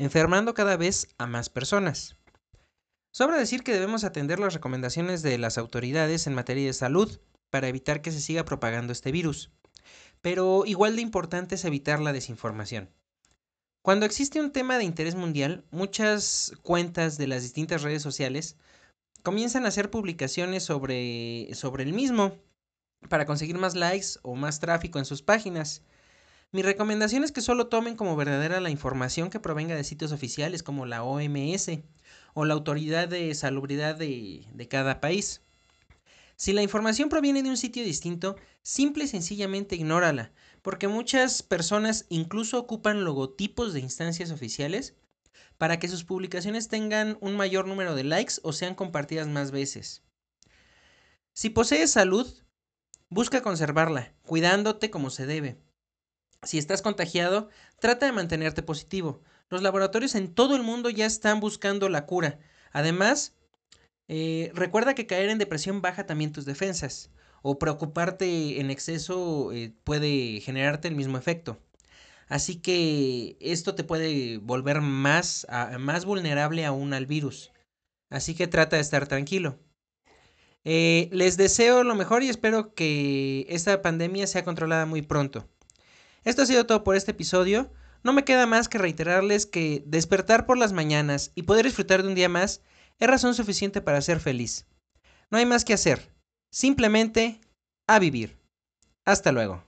enfermando cada vez a más personas. Sobra decir que debemos atender las recomendaciones de las autoridades en materia de salud para evitar que se siga propagando este virus. Pero igual de importante es evitar la desinformación. Cuando existe un tema de interés mundial, muchas cuentas de las distintas redes sociales comienzan a hacer publicaciones sobre, sobre el mismo para conseguir más likes o más tráfico en sus páginas. Mi recomendación es que solo tomen como verdadera la información que provenga de sitios oficiales como la OMS o la Autoridad de Salubridad de, de cada país. Si la información proviene de un sitio distinto, simple y sencillamente ignórala, porque muchas personas incluso ocupan logotipos de instancias oficiales para que sus publicaciones tengan un mayor número de likes o sean compartidas más veces. Si posees salud, busca conservarla, cuidándote como se debe. Si estás contagiado, trata de mantenerte positivo. Los laboratorios en todo el mundo ya están buscando la cura. Además, eh, recuerda que caer en depresión baja también tus defensas. O preocuparte en exceso eh, puede generarte el mismo efecto. Así que esto te puede volver más, más vulnerable aún al virus. Así que trata de estar tranquilo. Eh, les deseo lo mejor y espero que esta pandemia sea controlada muy pronto. Esto ha sido todo por este episodio. No me queda más que reiterarles que despertar por las mañanas y poder disfrutar de un día más es razón suficiente para ser feliz. No hay más que hacer. Simplemente a vivir. Hasta luego.